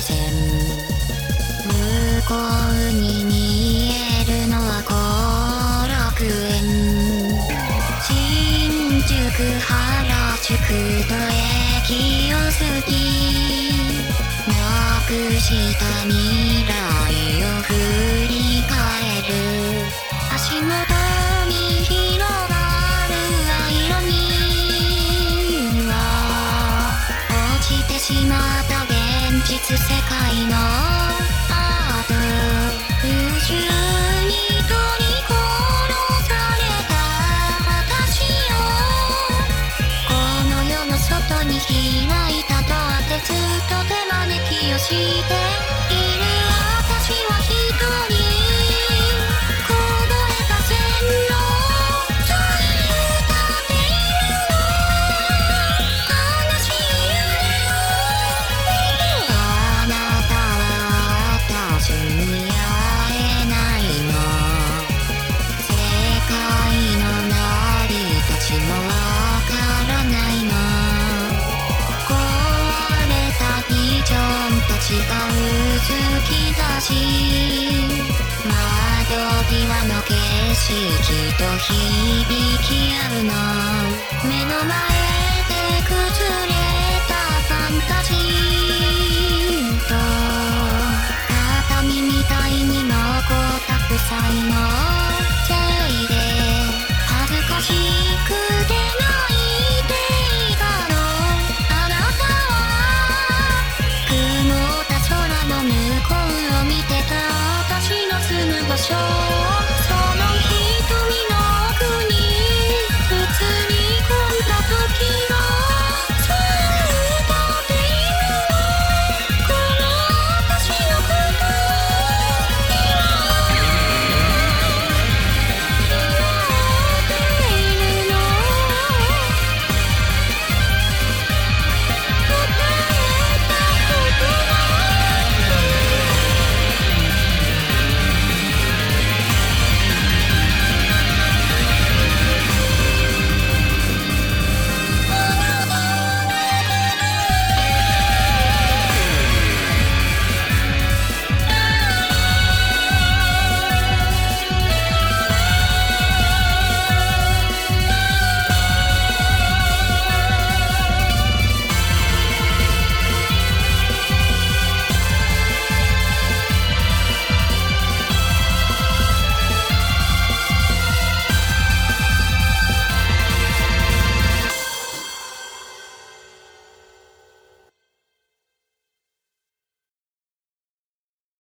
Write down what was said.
幸運に見えるのは後楽園新宿原宿と駅を過ぎなくした未来を振り返る足元に広がる色には落ちてしまった現実世界のアート宇宙に取り殺された私をこの世の外に開いたドアでずっと手招きをしているもわからないの壊れたビジョンたちがうずきだし。窓際の景色と響き合うの目の前で崩れ